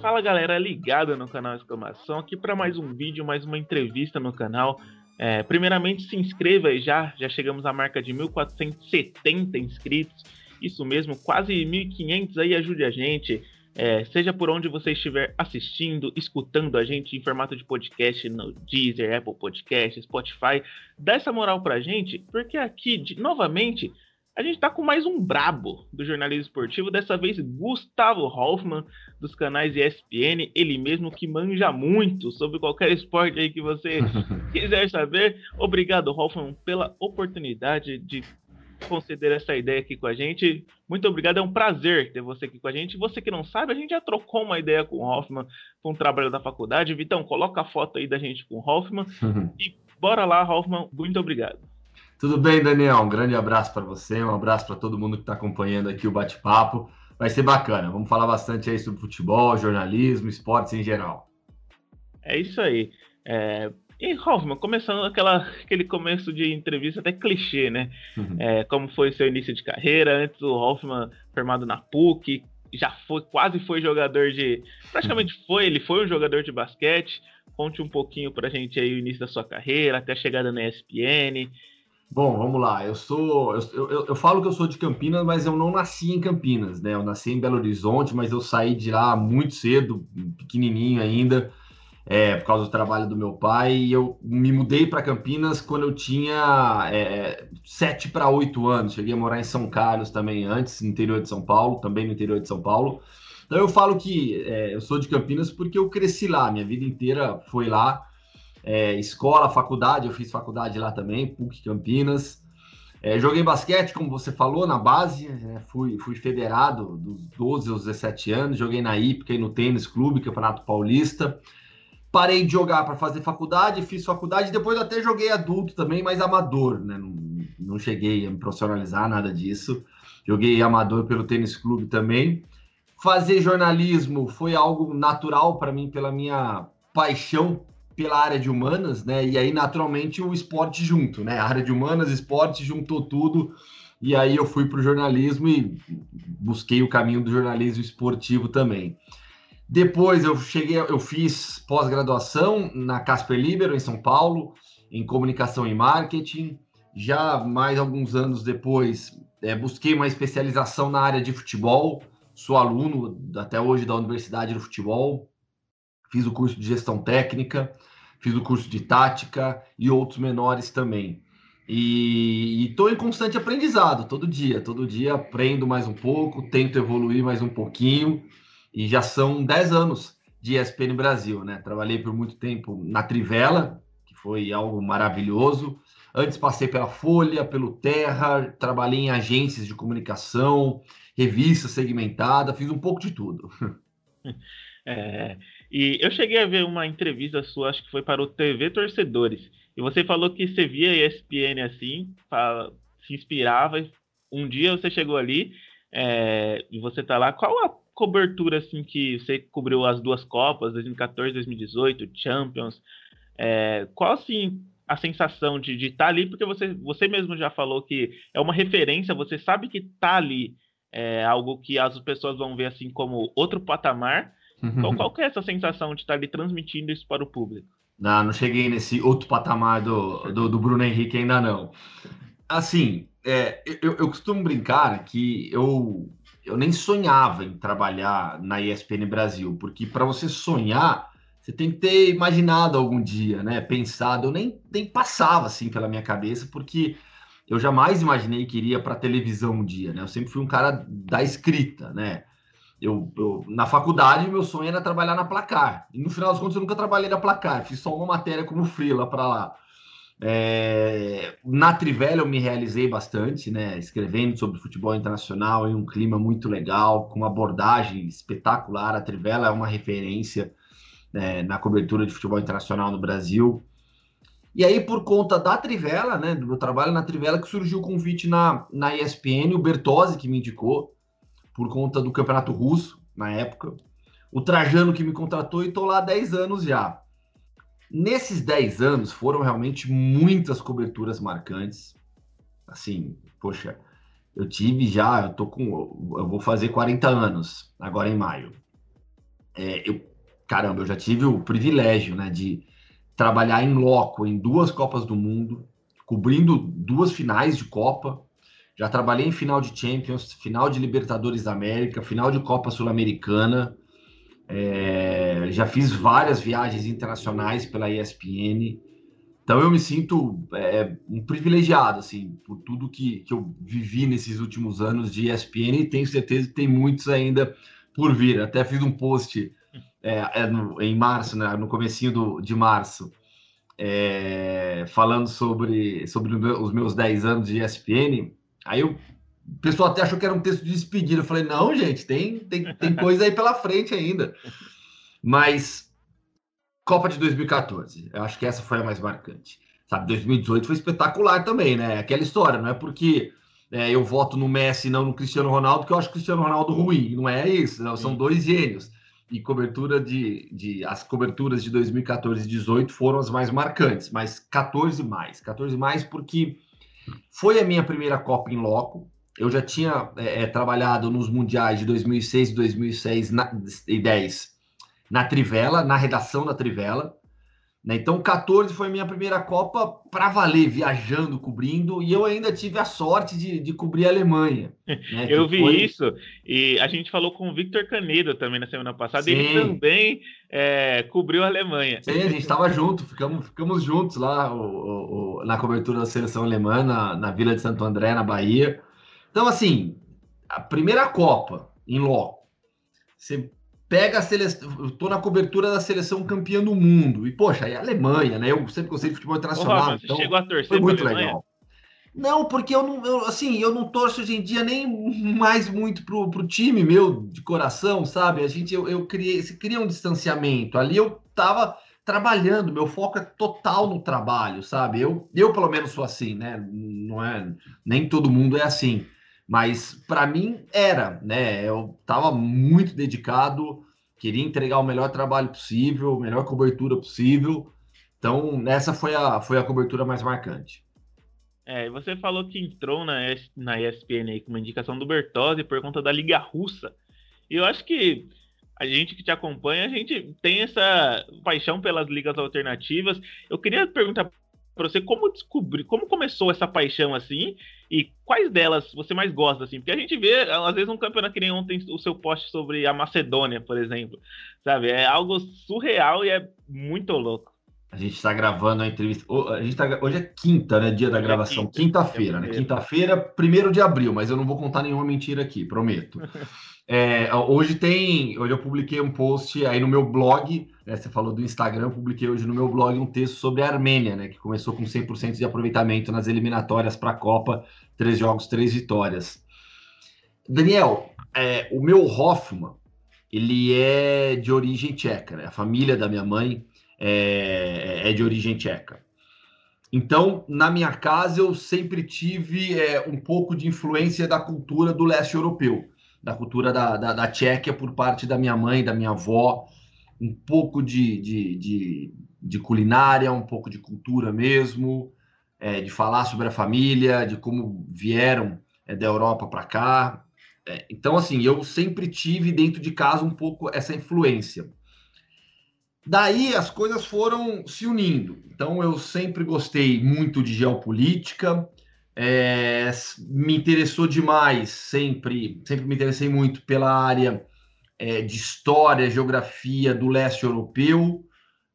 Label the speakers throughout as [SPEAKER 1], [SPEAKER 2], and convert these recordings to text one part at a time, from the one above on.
[SPEAKER 1] Fala galera, ligada no canal Exclamação, aqui para mais um vídeo, mais uma entrevista no canal. É, primeiramente, se inscreva aí já, já chegamos à marca de 1470 inscritos, isso mesmo, quase 1500 aí, ajude a gente. É, seja por onde você estiver assistindo, escutando a gente em formato de podcast no Deezer, Apple Podcast, Spotify, dá essa moral pra gente, porque aqui, de, novamente, a gente tá com mais um brabo do jornalismo esportivo, dessa vez Gustavo Hoffman, dos canais ESPN, ele mesmo que manja muito sobre qualquer esporte aí que você quiser saber. Obrigado, Hoffman, pela oportunidade de conceder essa ideia aqui com a gente. Muito obrigado, é um prazer ter você aqui com a gente. Você que não sabe, a gente já trocou uma ideia com o Hoffman, com um trabalho da faculdade. Vitão, coloca a foto aí da gente com o Hoffman. e bora lá, Hoffman, muito obrigado.
[SPEAKER 2] Tudo bem, Daniel? Um grande abraço para você, um abraço para todo mundo que está acompanhando aqui o bate-papo. Vai ser bacana. Vamos falar bastante aí sobre futebol, jornalismo, esportes em geral.
[SPEAKER 1] É isso aí. É... E Hoffman, começando aquela, aquele começo de entrevista até clichê, né? Uhum. É, como foi seu início de carreira? Antes o Hoffman formado na PUC, já foi quase foi jogador de. Praticamente uhum. foi, ele foi um jogador de basquete. Conte um pouquinho pra gente aí o início da sua carreira, até a chegada na ESPN.
[SPEAKER 2] Bom, vamos lá. Eu sou. Eu, eu, eu, falo que eu sou de Campinas, mas eu não nasci em Campinas, né? Eu nasci em Belo Horizonte, mas eu saí de lá muito cedo, pequenininho ainda, é, por causa do trabalho do meu pai. E eu me mudei para Campinas quando eu tinha é, sete para oito anos. Cheguei a morar em São Carlos também antes, no interior de São Paulo, também no interior de São Paulo. Então eu falo que é, eu sou de Campinas porque eu cresci lá, minha vida inteira foi lá é, escola, faculdade, eu fiz faculdade lá também, PUC Campinas. É, joguei basquete, como você falou, na base, é, fui, fui federado dos 12 aos 17 anos, joguei na IPCA e no Tênis Clube, Campeonato Paulista. Parei de jogar para fazer faculdade, fiz faculdade, depois até joguei adulto também, mas amador, né? Não, não cheguei a me profissionalizar, nada disso. Joguei amador pelo Tênis Clube também. Fazer jornalismo foi algo natural para mim, pela minha paixão pela área de humanas, né? E aí, naturalmente, o esporte junto, né? A área de humanas, esporte, juntou tudo. E aí eu fui para o jornalismo e busquei o caminho do jornalismo esportivo também. Depois eu cheguei, eu fiz pós-graduação na Casper Libero, em São Paulo, em comunicação e marketing. Já mais alguns anos depois, é, busquei uma especialização na área de futebol. Sou aluno até hoje da Universidade do Futebol. Fiz o curso de gestão técnica fiz o curso de tática e outros menores também. E estou em constante aprendizado, todo dia. Todo dia aprendo mais um pouco, tento evoluir mais um pouquinho. E já são 10 anos de ESPN Brasil, né? Trabalhei por muito tempo na Trivela, que foi algo maravilhoso. Antes passei pela Folha, pelo Terra, trabalhei em agências de comunicação, revista segmentada, fiz um pouco de tudo.
[SPEAKER 1] É, e eu cheguei a ver uma entrevista sua, acho que foi para o TV Torcedores. E você falou que você via ESPN assim, se inspirava. Um dia você chegou ali é, e você tá lá. Qual a cobertura assim que você cobriu as duas Copas, 2014, 2018, Champions? É, qual assim a sensação de estar tá ali? Porque você, você mesmo já falou que é uma referência, você sabe que tá ali é algo que as pessoas vão ver assim como outro patamar então, qual que é essa sensação de estar ali transmitindo isso para o público?
[SPEAKER 2] Não, não cheguei nesse outro patamar do, do, do Bruno Henrique ainda não. Assim, é, eu, eu costumo brincar que eu, eu nem sonhava em trabalhar na ESPN Brasil, porque para você sonhar, você tem que ter imaginado algum dia, né? Pensado, eu nem, nem passava assim pela minha cabeça, porque eu jamais imaginei que iria para televisão um dia, né? Eu sempre fui um cara da escrita, né? Eu, eu, na faculdade, meu sonho era trabalhar na Placar. E no final das contas, eu nunca trabalhei na Placar. Fiz só uma matéria como freela para lá. É, na Trivela eu me realizei bastante, né? Escrevendo sobre futebol internacional em um clima muito legal, com uma abordagem espetacular. A Trivela é uma referência né, na cobertura de futebol internacional no Brasil. E aí, por conta da Trivela, né? Do meu trabalho na Trivela, que surgiu o convite na, na ESPN, o Bertozzi que me indicou por conta do campeonato russo na época. O Trajano que me contratou e estou lá há 10 anos já. Nesses 10 anos foram realmente muitas coberturas marcantes. Assim, poxa, eu tive já, eu tô com, eu vou fazer 40 anos agora em maio. É, eu, caramba, eu já tive o privilégio, né, de trabalhar em loco em duas Copas do Mundo, cobrindo duas finais de Copa. Já trabalhei em final de Champions, final de Libertadores da América, final de Copa Sul-Americana. É, já fiz várias viagens internacionais pela ESPN. Então eu me sinto é, um privilegiado, assim, por tudo que, que eu vivi nesses últimos anos de ESPN e tenho certeza que tem muitos ainda por vir. Até fiz um post é, é no, em março, né, no comecinho do, de março, é, falando sobre, sobre os meus 10 anos de ESPN. Aí eu, o pessoal até achou que era um texto de despedida. Eu falei, não, gente, tem, tem, tem coisa aí pela frente ainda. Mas Copa de 2014, eu acho que essa foi a mais marcante. Sabe, 2018 foi espetacular também, né? Aquela história, não é porque é, eu voto no Messi e não no Cristiano Ronaldo, que eu acho o Cristiano Ronaldo ruim. Não é isso, não, são dois gênios. E cobertura de, de. As coberturas de 2014 e 2018 foram as mais marcantes, mas 14 mais. 14 mais porque foi a minha primeira Copa em loco. Eu já tinha é, é trabalhado nos mundiais de 2006 e 2006 na, e 10 na Trivela, na redação da Trivela. Né? Então, 14 foi minha primeira Copa para valer, viajando, cobrindo, e eu ainda tive a sorte de, de cobrir a Alemanha.
[SPEAKER 1] Né? eu vi foi... isso, e a gente falou com o Victor Canedo também na semana passada, Sim. ele também é, cobriu a Alemanha.
[SPEAKER 2] Sim, a gente estava junto, ficamos, ficamos juntos lá o, o, na cobertura da seleção alemã, na, na Vila de Santo André, na Bahia. Então, assim, a primeira Copa em loco, você pega a seleção. Eu tô na cobertura da seleção campeã do mundo. E, poxa, é a Alemanha, né? Eu sempre gostei de futebol internacional. Ô, então
[SPEAKER 1] chegou a torcer foi muito legal.
[SPEAKER 2] Não, porque eu não, eu, assim, eu não torço hoje em dia nem mais muito pro, pro time meu de coração, sabe? A gente, eu, eu criei, se cria um distanciamento. Ali eu tava trabalhando, meu foco é total no trabalho, sabe? Eu, eu pelo menos sou assim, né? Não é, nem todo mundo é assim. Mas para mim era, né? Eu estava muito dedicado, queria entregar o melhor trabalho possível, melhor cobertura possível. Então, essa foi a, foi a cobertura mais marcante.
[SPEAKER 1] É, você falou que entrou na, na ESPN aí com uma indicação do Bertozzi por conta da Liga Russa. E eu acho que a gente que te acompanha, a gente tem essa paixão pelas ligas alternativas. Eu queria perguntar para você como descobrir, como começou essa paixão assim e quais delas você mais gosta assim? Porque a gente vê às vezes um campeonato que nem ontem o seu post sobre a Macedônia, por exemplo, sabe? É algo surreal e é muito louco.
[SPEAKER 2] A gente está gravando a entrevista. A gente tá, hoje é quinta, né? Dia da é gravação. Quinta-feira, né? Quinta-feira, primeiro de abril, mas eu não vou contar nenhuma mentira aqui, prometo. É, hoje tem. Hoje eu publiquei um post aí no meu blog. Né, você falou do Instagram, eu publiquei hoje no meu blog um texto sobre a Armênia, né? Que começou com 100% de aproveitamento nas eliminatórias para a Copa, três jogos, três vitórias. Daniel, é, o meu Hoffman, ele é de origem tcheca, né? A família da minha mãe é, é de origem tcheca. Então, na minha casa, eu sempre tive é, um pouco de influência da cultura do leste europeu da cultura da, da, da Tchequia por parte da minha mãe, da minha avó, um pouco de, de, de, de culinária, um pouco de cultura mesmo, é, de falar sobre a família, de como vieram é, da Europa para cá. É, então, assim, eu sempre tive dentro de casa um pouco essa influência. Daí as coisas foram se unindo. Então, eu sempre gostei muito de geopolítica, é, me interessou demais, sempre, sempre me interessei muito pela área é, de história, geografia do leste europeu.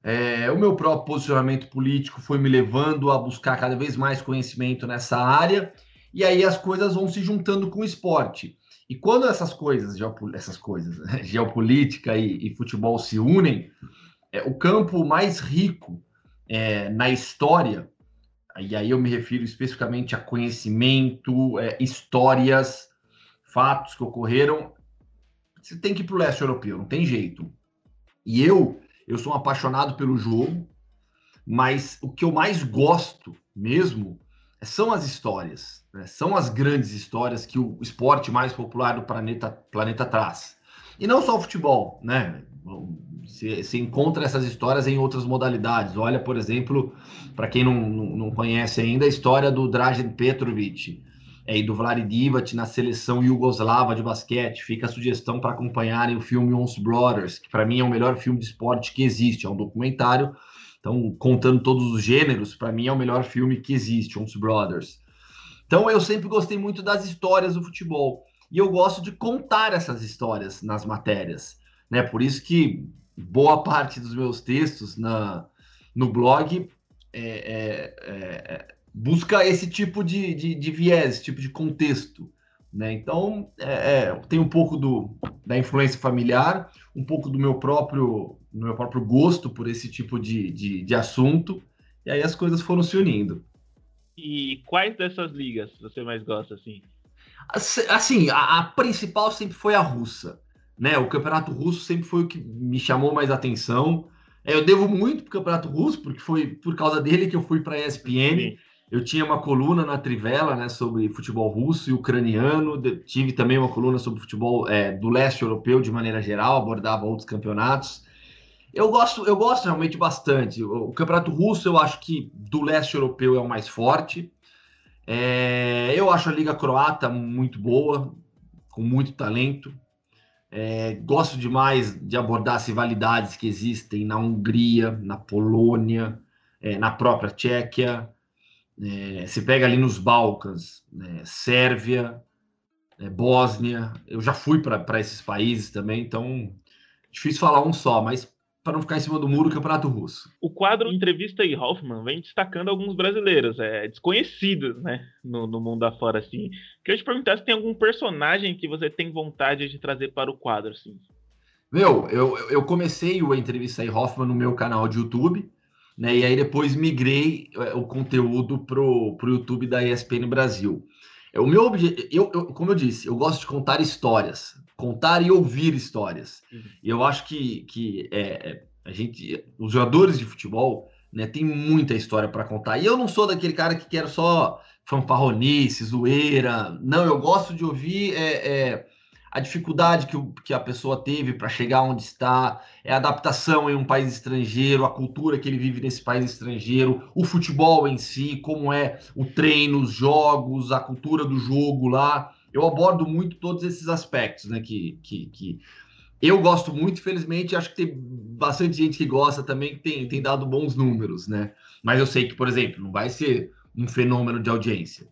[SPEAKER 2] É, o meu próprio posicionamento político foi me levando a buscar cada vez mais conhecimento nessa área, e aí as coisas vão se juntando com o esporte. E quando essas coisas, essas coisas, né, geopolítica e, e, futebol se unem, é, o campo mais rico é, na história e aí eu me refiro especificamente a conhecimento, é, histórias, fatos que ocorreram. Você tem que ir para o leste europeu, não tem jeito. E eu, eu sou um apaixonado pelo jogo, mas o que eu mais gosto mesmo são as histórias, né? são as grandes histórias que o esporte mais popular do planeta, planeta traz. E não só o futebol, né? se, se, encontra essas histórias em outras modalidades. Olha, por exemplo, para quem não, não, conhece ainda, a história do Dražen Petrovic, é, e do Vlad Divac na seleção iugoslava de basquete. Fica a sugestão para acompanharem o filme Ons Brothers, que para mim é o melhor filme de esporte que existe. É um documentário, então contando todos os gêneros, para mim é o melhor filme que existe, Ons Brothers. Então eu sempre gostei muito das histórias do futebol e eu gosto de contar essas histórias nas matérias, né? Por isso que boa parte dos meus textos na, no blog é, é, é, busca esse tipo de, de, de, viés, esse tipo de contexto. Né? Então, é, é, tem um pouco do, da influência familiar, um pouco do meu próprio, do meu próprio gosto por esse tipo de, de, de assunto, e aí as coisas foram se unindo.
[SPEAKER 1] E quais dessas ligas você mais gosta, assim?
[SPEAKER 2] Assim, a, a principal sempre foi a russa, né? O campeonato russo sempre foi o que me chamou mais atenção. É, eu devo muito pro campeonato russo, porque foi por causa dele que eu fui para a ESPN. Sim. Eu tinha uma coluna na Trivela, né, sobre futebol russo e ucraniano. tive também uma coluna sobre futebol é, do leste europeu de maneira geral, abordava outros campeonatos. Eu gosto, eu gosto realmente bastante. O, o campeonato russo, eu acho que do leste europeu é o mais forte. É, eu acho a liga croata muito boa, com muito talento. É, gosto demais de abordar as rivalidades que existem na Hungria, na Polônia, é, na própria Tchequia. É, se pega ali nos Balcãs, né, Sérvia, é, Bósnia. Eu já fui para esses países também, então difícil falar um só, mas para não ficar em cima do muro, Campeonato Russo.
[SPEAKER 1] O quadro Entrevista e Hoffman vem destacando alguns brasileiros, é, desconhecidos, né, no, no mundo afora, assim. Queria te perguntar se tem algum personagem que você tem vontade de trazer para o quadro, assim.
[SPEAKER 2] Meu, eu, eu comecei o Entrevista e Hoffman no meu canal de YouTube, né, e aí depois migrei é, o conteúdo pro, pro YouTube da ESPN Brasil. É, o meu objetivo, eu, eu, como eu disse, eu gosto de contar histórias, contar e ouvir histórias. Uhum. E eu acho que, que é, é a gente, os jogadores de futebol, né, tem muita história para contar. E eu não sou daquele cara que quer só fanfarronice, zoeira. Não, eu gosto de ouvir é, é, a dificuldade que, o, que a pessoa teve para chegar onde está, é a adaptação em um país estrangeiro, a cultura que ele vive nesse país estrangeiro, o futebol em si, como é o treino, os jogos, a cultura do jogo lá. Eu abordo muito todos esses aspectos, né? Que, que, que eu gosto muito, felizmente, acho que tem bastante gente que gosta também, que tem, tem dado bons números, né? Mas eu sei que, por exemplo, não vai ser um fenômeno de audiência.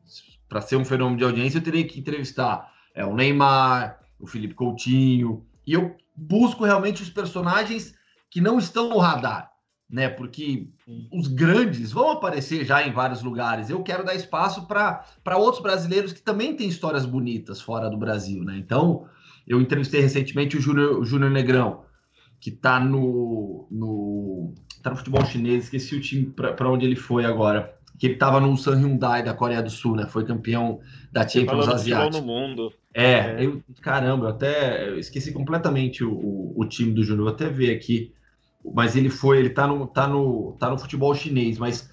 [SPEAKER 2] Para ser um fenômeno de audiência, eu teria que entrevistar é, o Neymar, o Felipe Coutinho, e eu busco realmente os personagens que não estão no radar, né? Porque os grandes vão aparecer já em vários lugares. Eu quero dar espaço para outros brasileiros que também têm histórias bonitas fora do Brasil, né? Então, eu entrevistei recentemente o Júnior Negrão, que está no, no, tá no futebol chinês, esqueci o time para onde ele foi agora que ele estava no San Hyundai da Coreia do Sul, né? Foi campeão da Champions Asiática.
[SPEAKER 1] no mundo.
[SPEAKER 2] É, é. Eu, caramba, eu até eu esqueci completamente o, o, o, time do Júnior, vou até ver aqui. Mas ele foi, ele tá no, tá no, tá no futebol chinês, mas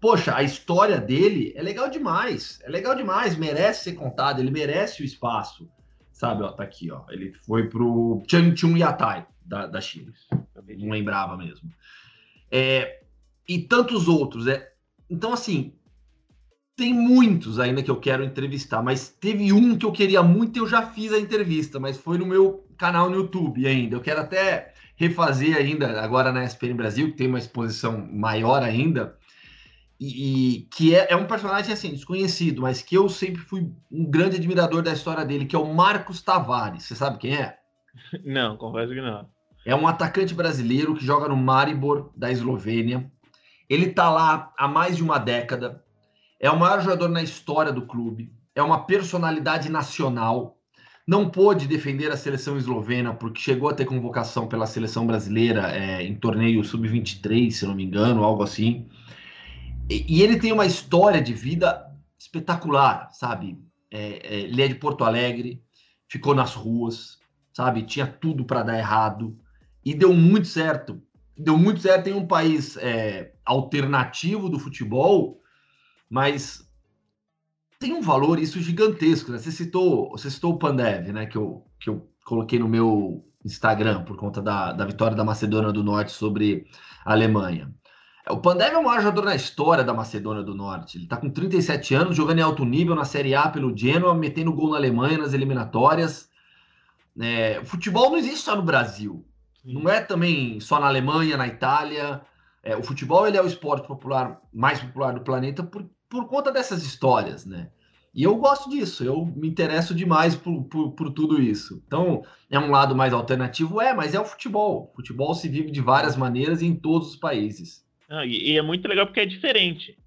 [SPEAKER 2] poxa, a história dele é legal demais. É legal demais, merece ser contado, ele merece o espaço. Sabe, ó, tá aqui, ó. Ele foi pro Changchun Yatai da, da China. Não lembrava mesmo. É, e tantos outros. É, então, assim, tem muitos ainda que eu quero entrevistar, mas teve um que eu queria muito e eu já fiz a entrevista, mas foi no meu canal no YouTube ainda. Eu quero até refazer ainda, agora na SPN Brasil, que tem uma exposição maior ainda, e, e que é, é, um personagem assim, desconhecido, mas que eu sempre fui um grande admirador da história dele, que é o Marcos Tavares. Você sabe quem é?
[SPEAKER 1] Não, confesso que não.
[SPEAKER 2] É um atacante brasileiro que joga no Maribor da Eslovênia. Ele está lá há mais de uma década, é o maior jogador na história do clube, é uma personalidade nacional. Não pôde defender a seleção eslovena porque chegou a ter convocação pela seleção brasileira é, em torneio sub-23, se não me engano, algo assim. E, e, ele tem uma história de vida espetacular, sabe? É, é, ele é de Porto Alegre, ficou nas ruas, sabe? Tinha tudo para dar errado e deu muito certo deu muito certo em um país é, alternativo do futebol, mas tem um valor isso gigantesco. Né? Você citou, você citou o Pandev, né? Que eu, que eu coloquei no meu Instagram por conta da, da vitória da Macedônia do Norte sobre a Alemanha. O Pandev é o maior jogador na história da Macedônia do Norte. Ele está com 37 anos, jogando em alto nível na Série A pelo Genoa, metendo gol na Alemanha nas eliminatórias. É, futebol não existe só no Brasil. Não é também só na Alemanha, na Itália. É, o futebol ele é o esporte popular mais popular do planeta por, por conta dessas histórias, né? E eu gosto disso, eu me interesso demais por, por, por, tudo isso. Então, é um lado mais alternativo? É, mas é o futebol. O futebol se vive de várias maneiras em todos os países.
[SPEAKER 1] Ah, e, e, é muito legal porque é diferente.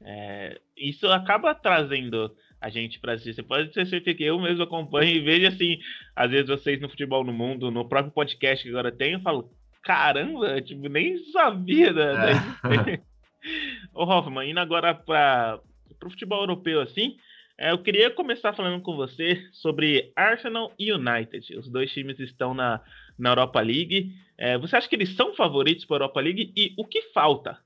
[SPEAKER 1] É, isso acaba trazendo a gente para assistir. Você pode ter certeza que eu mesmo acompanho e vejo assim, às vezes vocês no Futebol no Mundo, no próprio podcast que agora tem, eu falo, caramba, tipo, nem sabia da. É. Ô, Hoffman, indo agora para o futebol europeu assim. É, eu queria começar falando com você sobre Arsenal e United. Os dois times estão na, na Europa League. É, você acha que eles são favoritos para a Europa League? E o que falta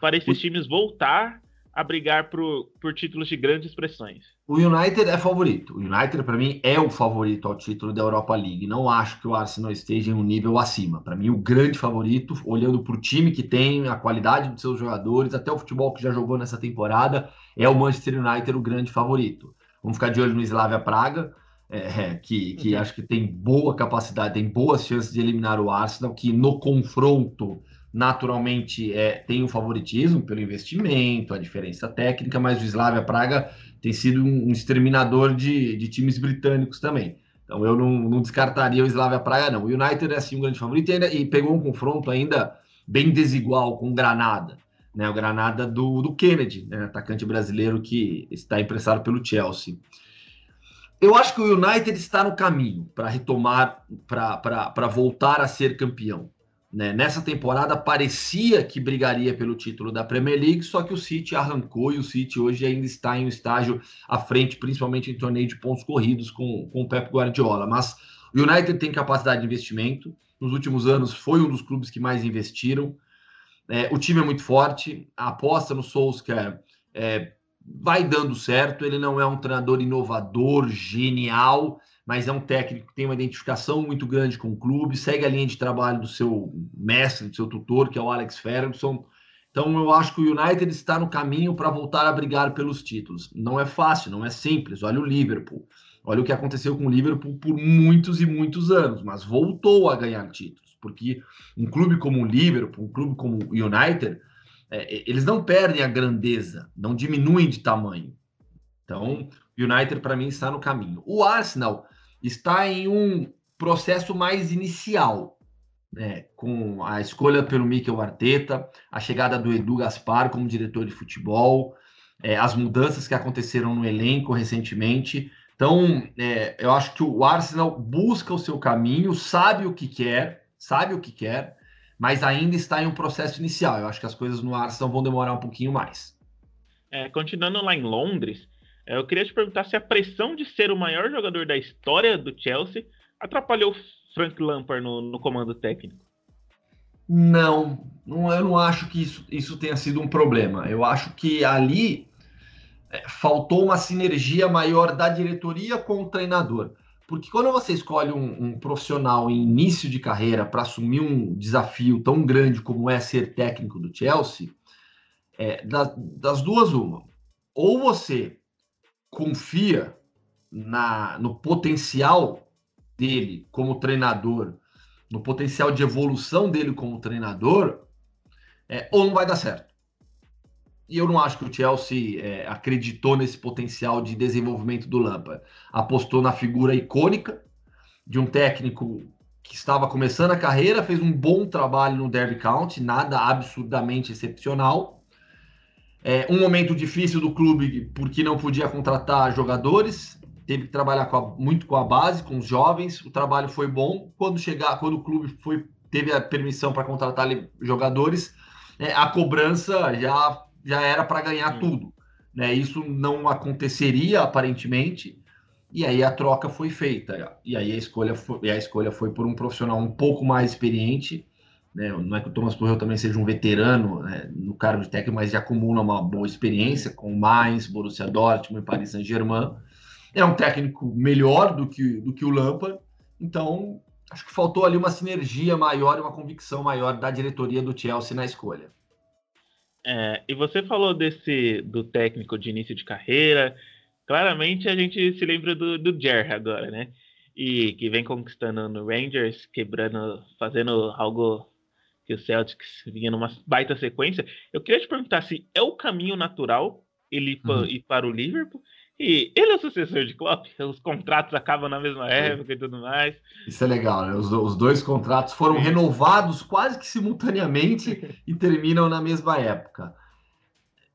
[SPEAKER 1] para esses times voltar a brigar por, por títulos de grandes expressões?
[SPEAKER 2] O United é favorito. O United, para mim, é o favorito ao título da Europa League. Não acho que o Arsenal esteja em um nível acima. Para mim, o grande favorito, olhando para o time que tem, a qualidade dos seus jogadores, até o futebol que já jogou nessa temporada, é o Manchester United o grande favorito. Vamos ficar de olho no Slavia Praga, é, que, que uhum. acho que tem boa capacidade, tem boas chances de eliminar o Arsenal, que no confronto naturalmente é, tem o um favoritismo pelo investimento, a diferença técnica, mas o Slavia Praga tem sido um, exterminador de, de times britânicos também. Então eu não, não, descartaria o Slavia Praga, não. O United é assim um grande favorito e, ainda, e pegou um confronto ainda bem desigual com o Granada. Né, o Granada do, do Kennedy, né, atacante brasileiro que está emprestado pelo Chelsea. Eu acho que o United está no caminho para retomar, para voltar a ser campeão. Né? Nessa temporada parecia que brigaria pelo título da Premier League, só que o City arrancou e o City hoje ainda está em um estágio à frente, principalmente em torneio de pontos corridos com, com o Pep Guardiola. Mas o United tem capacidade de investimento. Nos últimos anos foi um dos clubes que mais investiram. É, o time é muito forte. A aposta no Solskjaer é, vai dando certo. Ele não é um treinador inovador, genial, mas é um técnico que tem uma identificação muito grande com o clube, segue a linha de trabalho do seu mestre, do seu tutor, que é o Alex Ferguson. Então eu acho que o United está no caminho para voltar a brigar pelos títulos. Não é fácil, não é simples. Olha o Liverpool. Olha o que aconteceu com o Liverpool por muitos e muitos anos, mas voltou a ganhar títulos, porque um clube como o Liverpool, um clube como o United, é, eles não perdem a grandeza, não diminuem de tamanho. Então, United para mim está no caminho. O Arsenal está em um processo mais inicial, né, com a escolha pelo Mikel Arteta, a chegada do Edu Gaspar como diretor de futebol, é, as mudanças que aconteceram no elenco recentemente. Então, é, eu acho que o Arsenal busca o seu caminho, sabe o que quer, sabe o que quer, mas ainda está em um processo inicial. Eu acho que as coisas no Arsenal vão demorar um pouquinho mais.
[SPEAKER 1] É, continuando lá em Londres, eu queria te perguntar se a pressão de ser o maior jogador da história do Chelsea atrapalhou Frank Lampard no, no comando técnico.
[SPEAKER 2] Não, não, eu não acho que isso, isso tenha sido um problema. Eu acho que ali é, faltou uma sinergia maior da diretoria com o treinador. Porque quando você escolhe um, um profissional em início de carreira para assumir um desafio tão grande como é ser técnico do Chelsea, é, das duas, uma. Ou você confia na, no potencial dele como treinador, no potencial de evolução dele como treinador, é, ou não vai dar certo. E eu não acho que o Chelsea é, acreditou nesse potencial de desenvolvimento do Lampard. Apostou na figura icônica de um técnico que estava começando a carreira, fez um bom trabalho no Derby County, nada absurdamente excepcional, é, um momento difícil do clube porque não podia contratar jogadores, teve que trabalhar com a, muito com a base, com os jovens. O trabalho foi bom. Quando chegar, quando o clube foi, teve a permissão para contratar jogadores, é, a cobrança já, já era para ganhar Sim. tudo. Né? Isso não aconteceria aparentemente. E aí a troca foi feita. E aí a escolha foi, a escolha foi por um profissional um pouco mais experiente né? Não é que o Thomas Tuchel também seja um veterano né, no cargo de técnico, mas já acumula uma boa experiência com Mainz, Borussia Dortmund e Paris Saint-Germain. É um técnico melhor do que, do que o Lampard, então acho que faltou ali uma sinergia maior e uma convicção maior da diretoria do Chelsea na escolha.
[SPEAKER 1] É, e você falou desse do técnico de início de carreira. Claramente a gente se lembra do, do Jer agora, né? E que vem conquistando no Rangers, quebrando, fazendo algo que o Celtics vinha numa baita sequência. Eu queria te perguntar se é o caminho natural ele uhum. ir para o Liverpool e ele é o sucessor de Klopp, os contratos acabam na mesma época e tudo mais.
[SPEAKER 2] Isso é legal, né? Os, os dois contratos foram Sim. renovados quase que simultaneamente e terminam na mesma época.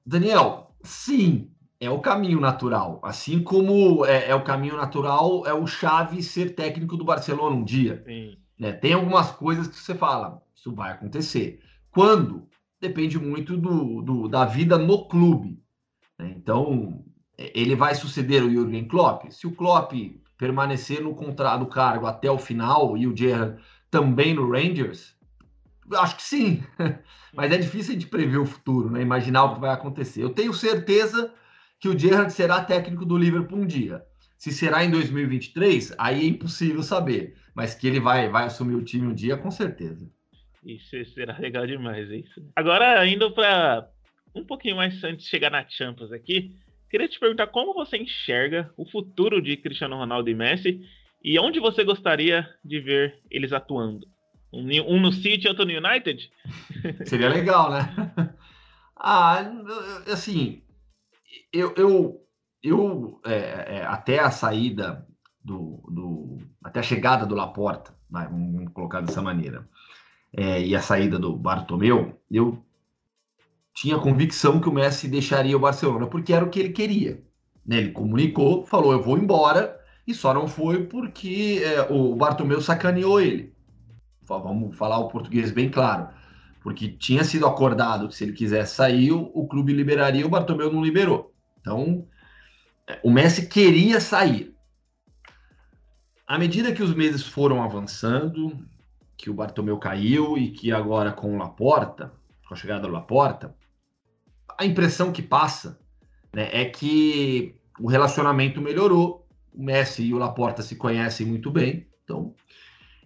[SPEAKER 2] Daniel, sim, é o caminho natural. Assim como é, é o caminho natural é o Xavi ser técnico do Barcelona um dia. Né? Tem algumas coisas que você fala, isso vai acontecer. Quando? Depende muito do, do da vida no clube. Né? Então, ele vai suceder o Jürgen Klopp? Se o Klopp permanecer no contrato do cargo até o final e o Gerrard também no Rangers, acho que sim. Mas é difícil a gente prever o futuro, né? imaginar o que vai acontecer. Eu tenho certeza que o Gerrard será técnico do Liverpool um dia. Se será em 2023, aí é impossível saber. Mas que ele vai, vai assumir o time um dia, com certeza.
[SPEAKER 1] Isso será legal demais, isso. Agora, indo para um pouquinho mais antes de chegar na Champions aqui, Queria te perguntar como você enxerga o futuro de Cristiano Ronaldo e Messi e onde você gostaria de ver eles atuando? Um, no City outro no United?
[SPEAKER 2] Seria legal, né? Ah, assim, eu, eu, eu é, é, até a saída do, do, até a chegada do Laporta, vamos colocar dessa maneira, é, e a saída do Bartomeu, eu tinha convicção que o Messi deixaria o Barcelona, porque era o que ele queria. Né? Ele comunicou, falou: Eu vou embora, e só não foi porque é, o Bartomeu sacaneou ele. Vamos falar o português bem claro. Porque tinha sido acordado que se ele quisesse sair, o clube liberaria, o Bartomeu não liberou. Então, é, o Messi queria sair. À medida que os meses foram avançando, que o Bartomeu caiu e que agora com o Laporta, com a chegada do Laporta, a impressão que passa né, é que o relacionamento melhorou. O Messi e o Laporta se conhecem muito bem. Então,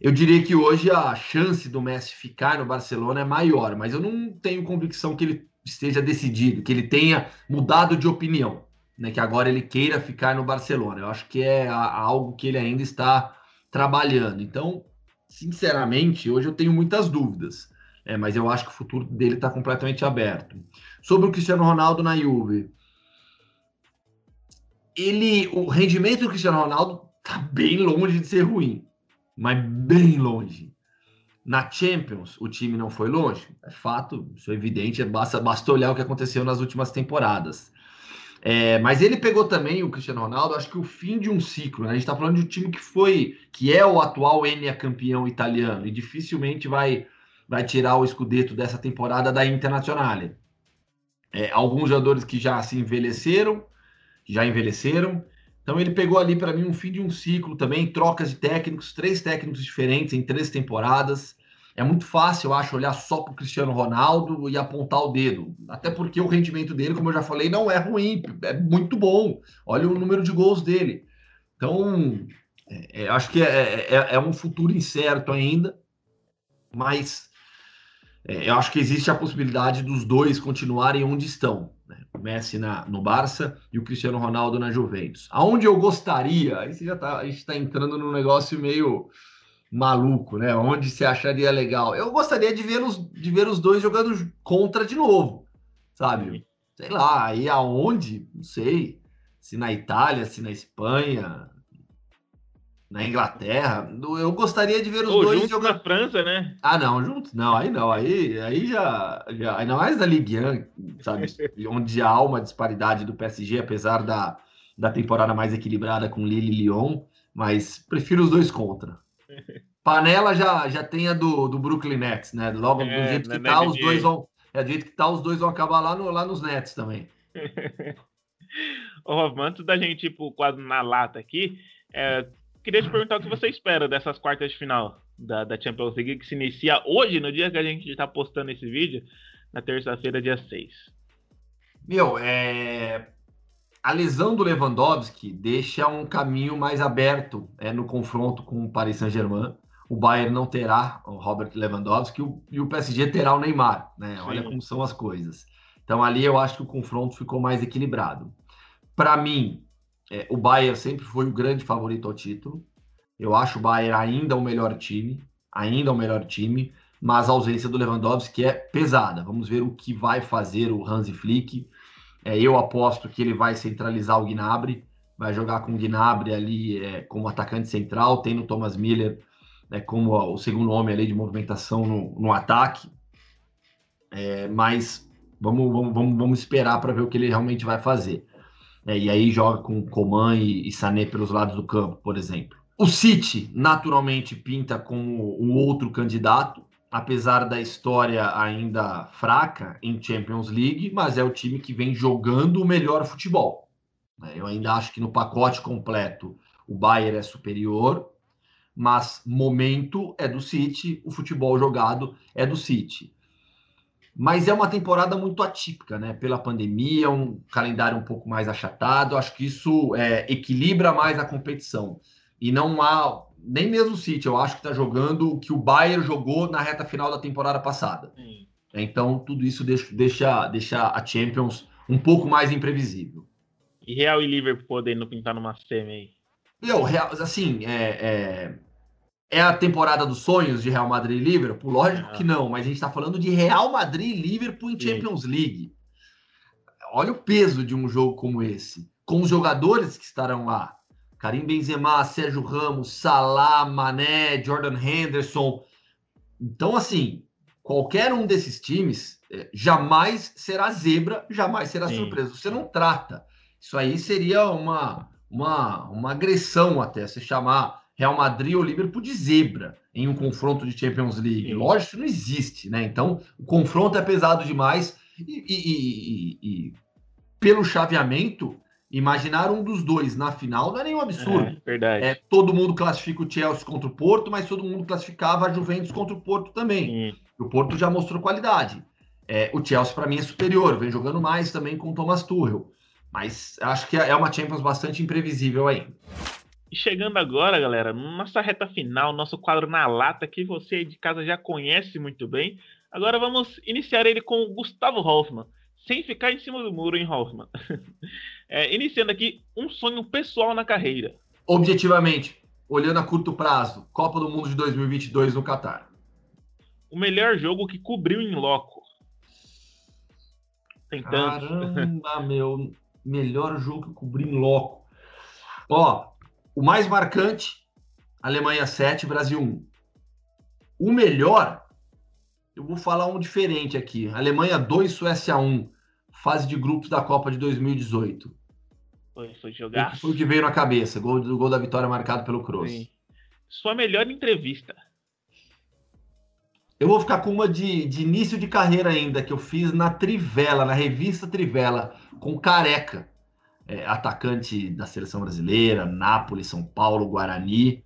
[SPEAKER 2] eu diria que hoje a chance do Messi ficar no Barcelona é maior, mas eu não tenho convicção que ele esteja decidido, que ele tenha mudado de opinião, né, que agora ele queira ficar no Barcelona. Eu acho que é algo que ele ainda está trabalhando. Então, sinceramente, hoje eu tenho muitas dúvidas. É, mas eu acho que o futuro dele está completamente aberto. Sobre o Cristiano Ronaldo na Juve. Ele, o rendimento do Cristiano Ronaldo está bem longe de ser ruim, mas bem longe. Na Champions, o time não foi longe, é fato, isso é evidente, basta, basta olhar o que aconteceu nas últimas temporadas. É, mas ele pegou também o Cristiano Ronaldo, acho que o fim de um ciclo. Né? A gente está falando de um time que foi, que é o atual Enia campeão italiano e dificilmente vai, vai tirar o escudeto dessa temporada da Internazionale é, alguns jogadores que já se envelheceram, já envelheceram. Então ele pegou ali para mim um fim de um ciclo também, trocas de técnicos, três técnicos diferentes em três temporadas. É muito fácil, eu acho, olhar só para o Cristiano Ronaldo e apontar o dedo. Até porque o rendimento dele, como eu já falei, não é ruim, é muito bom. Olha o número de gols dele. Então, é, é, acho que é, é, é um futuro incerto ainda, mas é, eu acho que existe a possibilidade dos dois continuarem onde estão. Né? O Messi na, no Barça e o Cristiano Ronaldo na Juventus. Aonde eu gostaria, aí você já tá, a gente está entrando num negócio meio maluco, né? Onde você acharia legal? Eu gostaria de ver os, de ver os dois jogando contra de novo, sabe? Sei lá, aí aonde? Não sei. Se na Itália, se na Espanha, na Inglaterra. Eu gostaria de ver os dois
[SPEAKER 1] jogando. na França, né?
[SPEAKER 2] Ah, não, juntos? Não, aí não. Aí, aí já, já. Ainda mais da Ligue 1, sabe? onde há uma disparidade do PSG, apesar da, da temporada mais equilibrada com Lille e Lyon. Mas prefiro os dois contra. Panela já, já tem a do, do Brooklyn Nets, né? Logo é, do jeito que tá, os dois vão. É, do jeito que tá, os dois vão acabar lá, no, lá nos Nets também.
[SPEAKER 1] Ô, antes da gente ir pro quadro na lata aqui, é, queria te perguntar o que você espera dessas quartas de final da, da Champions League que se inicia hoje, no dia que a gente está postando esse vídeo, na terça-feira, dia 6.
[SPEAKER 2] Meu, é... a lesão do Lewandowski deixa um caminho mais aberto é, no confronto com o Paris Saint-Germain. O Bayern não terá o Robert Lewandowski e o PSG terá o Neymar. Né? Olha como são as coisas. Então ali eu acho que o confronto ficou mais equilibrado. Para mim, é, o Bayern sempre foi o grande favorito ao título. Eu acho o Bayern ainda o melhor time, ainda o melhor time, mas a ausência do Lewandowski é pesada. Vamos ver o que vai fazer o Hansi Flick. É, eu aposto que ele vai centralizar o Gnabry, vai jogar com o Gnabry ali é, como atacante central, tem no Thomas Miller né, como o segundo homem ali de movimentação no, no ataque. É, mas vamos, vamos, vamos, vamos esperar para ver o que ele realmente vai fazer. É, e aí joga com Coman e, e Sané pelos lados do campo, por exemplo. O City, naturalmente, pinta como um outro candidato, apesar da história ainda fraca em Champions League, mas é o time que vem jogando o melhor futebol. É, eu ainda acho que no pacote completo o Bayern é superior, mas momento é do City, o futebol jogado é do City. Mas é uma temporada muito atípica, né? Pela pandemia, um calendário um pouco mais achatado. Acho que isso é, equilibra mais a competição. E não há nem mesmo o City, eu acho que está jogando o que o Bayern jogou na reta final da temporada passada. Sim. Então, tudo isso deixa, deixa, deixa a Champions um pouco mais imprevisível.
[SPEAKER 1] E Real e Liverpool podendo pintar numa semi aí?
[SPEAKER 2] Eu, assim, é, é, é, a temporada dos sonhos de Real Madrid e Liverpool? Lógico que não, mas a gente está falando de Real Madrid e Liverpool em Champions. League. Olha o peso de um jogo como esse, com os jogadores que estarão lá. Karim Benzema, Sérgio Ramos, Salah, Mané, Jordan Henderson. Então, assim, qualquer um desses times é, jamais será zebra, jamais será Sim. surpresa. Você não trata. Isso aí seria uma, uma, uma agressão até, se chamar Real Madrid ou Liverpool de zebra em um confronto de Champions League. Sim. Lógico não existe, né? Então, o confronto é pesado demais e, e, e, e pelo chaveamento, Imaginar um dos dois na final não é nenhum absurdo. É,
[SPEAKER 1] verdade.
[SPEAKER 2] É, todo mundo classifica o Chelsea contra o Porto, mas todo mundo classificava a Juventus contra o Porto também. O Porto já mostrou qualidade. É, o Chelsea, para mim, é superior, vem jogando mais também com o Thomas Tuchel. Mas acho que é uma Champions bastante imprevisível ainda.
[SPEAKER 1] E chegando agora, galera, nossa reta final, nosso quadro na lata, que você aí de casa já conhece muito bem. Agora vamos iniciar ele com o Gustavo Hoffmann sem ficar em cima do muro, em Hoffman. É, iniciando aqui um sonho pessoal na carreira.
[SPEAKER 2] Objetivamente, olhando a curto prazo, Copa do Mundo de 2022 no Catar.
[SPEAKER 1] O melhor jogo que cobriu em loco.
[SPEAKER 2] Tem Caramba, meu. Melhor jogo que cobri em loco. Ó, o mais marcante, Alemanha 7, Brasil 1. O melhor, eu vou falar um diferente aqui. Alemanha 2, Suécia 1 fase de grupos da Copa de 2018.
[SPEAKER 1] Foi, foi jogar.
[SPEAKER 2] Foi o que veio na cabeça, gol, gol da vitória marcado pelo Kroos.
[SPEAKER 1] Sua melhor entrevista.
[SPEAKER 2] Eu vou ficar com uma de, de início de carreira ainda, que eu fiz na Trivela, na revista Trivela, com Careca, é, atacante da seleção brasileira, Nápoles, São Paulo, Guarani,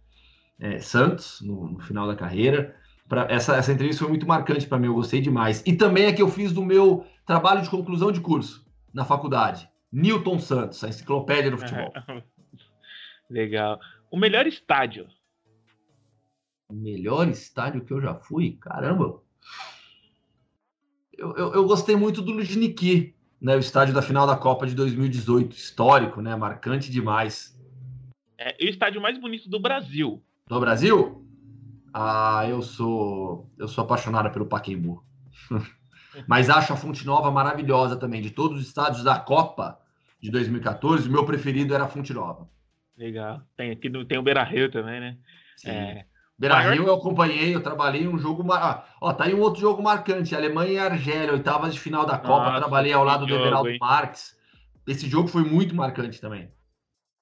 [SPEAKER 2] é, Santos, no, no, final da carreira. Pra, essa, essa entrevista foi muito marcante para mim, eu gostei demais. E também é que eu fiz do meu trabalho de conclusão de curso na faculdade. Newton Santos, a enciclopédia do futebol.
[SPEAKER 1] Legal. O melhor estádio?
[SPEAKER 2] O melhor estádio que eu já fui? Caramba! Eu, eu, eu gostei muito do Lujniki, né? O estádio da final da Copa de 2018. Histórico, né? Marcante demais.
[SPEAKER 1] É, o estádio mais bonito do Brasil?
[SPEAKER 2] Do Brasil? Ah, eu sou eu sou apaixonado pelo Pacaembu. Mas acho a Fonte Nova maravilhosa também. De todos os estádios da Copa de 2014, o meu preferido era a Fonte Nova.
[SPEAKER 1] Legal. Tem aqui tem o Beira Rio também, né?
[SPEAKER 2] Sim. É... Beira Rio eu acompanhei, eu trabalhei um jogo. Mar... Ó, tá aí um outro jogo marcante: Alemanha e Argélia, oitavas de final da Copa. Nossa, trabalhei ao lado do Everaldo Marques. Esse jogo foi muito marcante também.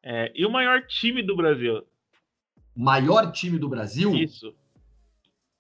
[SPEAKER 1] É, e o maior time do Brasil?
[SPEAKER 2] Maior time do Brasil?
[SPEAKER 1] Isso.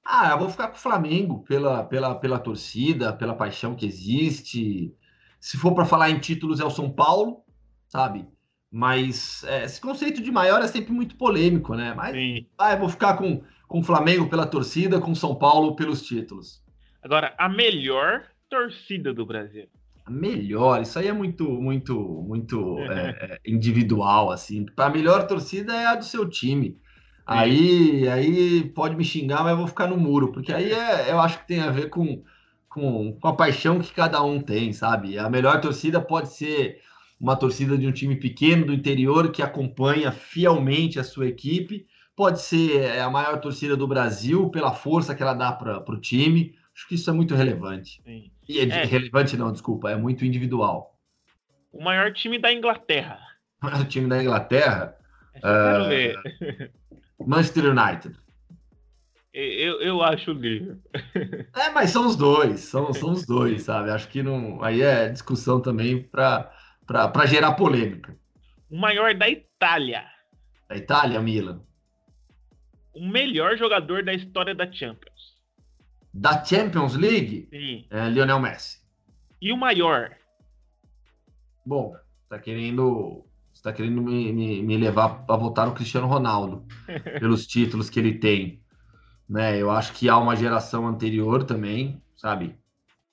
[SPEAKER 2] Ah, eu vou ficar com o Flamengo pela, pela, pela torcida, pela paixão que existe. Se for para falar em títulos, é o São Paulo, sabe? Mas é, esse conceito de maior é sempre muito polêmico, né? Mas ah, eu vou ficar com, com o Flamengo pela torcida, com o São Paulo pelos títulos.
[SPEAKER 1] Agora, a melhor torcida do Brasil.
[SPEAKER 2] A melhor, isso aí é muito, muito, muito é, é, individual, assim. A melhor torcida é a do seu time. Aí, aí pode me xingar, mas eu vou ficar no muro, porque aí é, eu acho que tem a ver com, com, com a paixão que cada um tem, sabe? A melhor torcida pode ser uma torcida de um time pequeno do interior que acompanha fielmente a sua equipe, pode ser é, a maior torcida do Brasil pela força que ela dá para o time. Acho que isso é muito relevante. Sim. E é, é, relevante, não, desculpa, é muito individual.
[SPEAKER 1] O maior time da Inglaterra.
[SPEAKER 2] O maior time da Inglaterra? Uh, Manchester United.
[SPEAKER 1] Eu, eu acho livre.
[SPEAKER 2] É, mas são os dois, são, são os dois, sabe? Acho que não. Aí é discussão também para gerar polêmica.
[SPEAKER 1] O maior da Itália.
[SPEAKER 2] Da Itália, Milan.
[SPEAKER 1] O melhor jogador da história da Champions.
[SPEAKER 2] Da Champions League?
[SPEAKER 1] Sim.
[SPEAKER 2] É Lionel Messi.
[SPEAKER 1] E o maior?
[SPEAKER 2] Bom, tá querendo. Você tá querendo me, me, me levar para votar no Cristiano Ronaldo pelos títulos que ele tem né? Eu acho que há uma geração anterior também, sabe?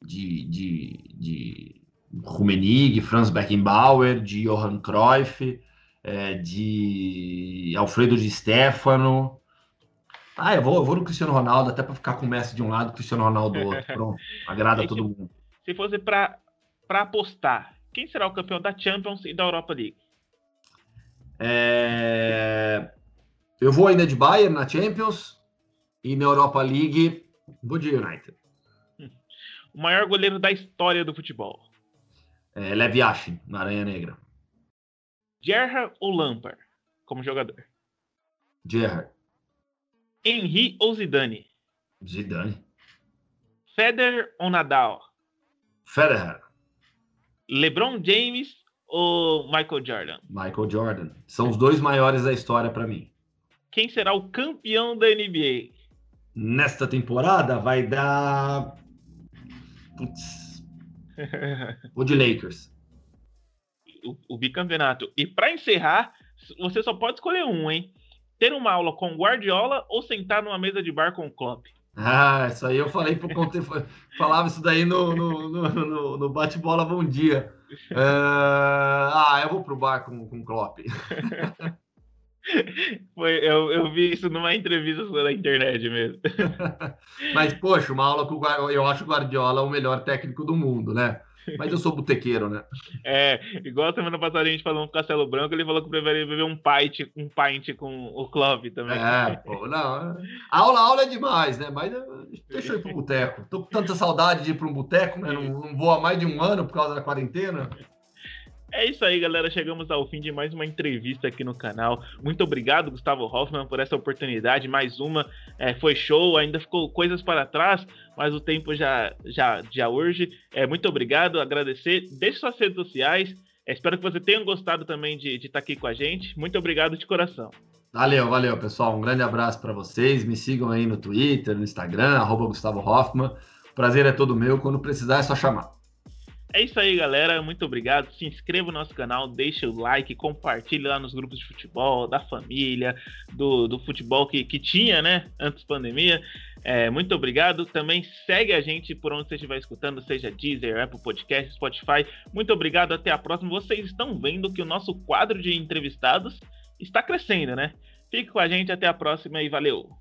[SPEAKER 2] De, de, de Rummenigge, Franz Beckenbauer, de Johann Cruyff, é, de Alfredo Di Stefano. Ah, eu vou, eu vou no Cristiano Ronaldo, até para ficar com o Messi de um lado e o Cristiano Ronaldo do outro. Pronto, agrada todo mundo.
[SPEAKER 1] Se fosse para apostar, quem será o campeão da Champions e da Europa League?
[SPEAKER 2] É... Eu vou ainda de Bayern na Champions, e na Europa League, vou de United.
[SPEAKER 1] O maior goleiro da história do futebol.
[SPEAKER 2] É, Lev Yashin, na Aranha Negra.
[SPEAKER 1] Gerrard ou Lampard, como jogador?
[SPEAKER 2] Gerrard.
[SPEAKER 1] Henry ou Zidane?
[SPEAKER 2] Zidane.
[SPEAKER 1] Federer ou Nadal?
[SPEAKER 2] Federer.
[SPEAKER 1] LeBron James ou Michael Jordan?
[SPEAKER 2] Michael Jordan. São os dois maiores da história para mim.
[SPEAKER 1] Quem será o campeão da NBA?
[SPEAKER 2] nesta temporada vai dar. Putz. o de Lakers.
[SPEAKER 1] O, o bicampeonato. E para encerrar, você só pode escolher um, hein? Ter uma aula com Guardiola ou sentar numa mesa de bar com o Klopp?
[SPEAKER 2] Ah, isso aí eu falei pro Conte, falava isso daí no, no, no, no bate-bola Bom Dia. Uh, ah, eu vou pro bar com, com o Klopp.
[SPEAKER 1] Foi, eu, eu vi isso numa entrevista na internet mesmo.
[SPEAKER 2] Mas, poxa, uma aula com o eu acho o Guardiola o melhor técnico do mundo, né? Mas eu sou botequeiro, né?
[SPEAKER 1] É, igual a semana passada a gente falou com o Castelo Branco, ele falou que preferia beber um pint, um pint com o clube também.
[SPEAKER 2] É, pô, não. Aula, aula é demais, né? Mas deixa eu ir pro boteco. Tô com tanta saudade de ir para um boteco, né? Não, não vou há mais de um ano por causa da quarentena.
[SPEAKER 1] É isso aí, galera. Chegamos ao fim de mais uma entrevista aqui no canal. Muito obrigado, Gustavo Hoffman, por essa oportunidade. Mais uma. É, foi show, ainda ficou coisas para trás, mas o tempo já, já, já urge. É, muito obrigado, agradecer. Deixe suas redes sociais. É, espero que você tenha gostado também de estar tá aqui com a gente. Muito obrigado de coração.
[SPEAKER 2] Valeu, valeu, pessoal. Um grande abraço para vocês. Me sigam aí no Twitter, no Instagram, Gustavo Hoffman. Prazer é todo meu. Quando precisar, é só chamar.
[SPEAKER 1] É isso aí, galera. Muito obrigado. Se inscreva no nosso canal, deixe o like, compartilhe lá nos grupos de futebol, da família, do, do futebol que, que tinha, né? Antes da pandemia. É, muito obrigado. Também segue a gente por onde você estiver escutando, seja Deezer, Apple Podcast, Spotify. Muito obrigado. Até a próxima. Vocês estão vendo que o nosso quadro de entrevistados está crescendo, né? Fique com a gente. Até a próxima e valeu!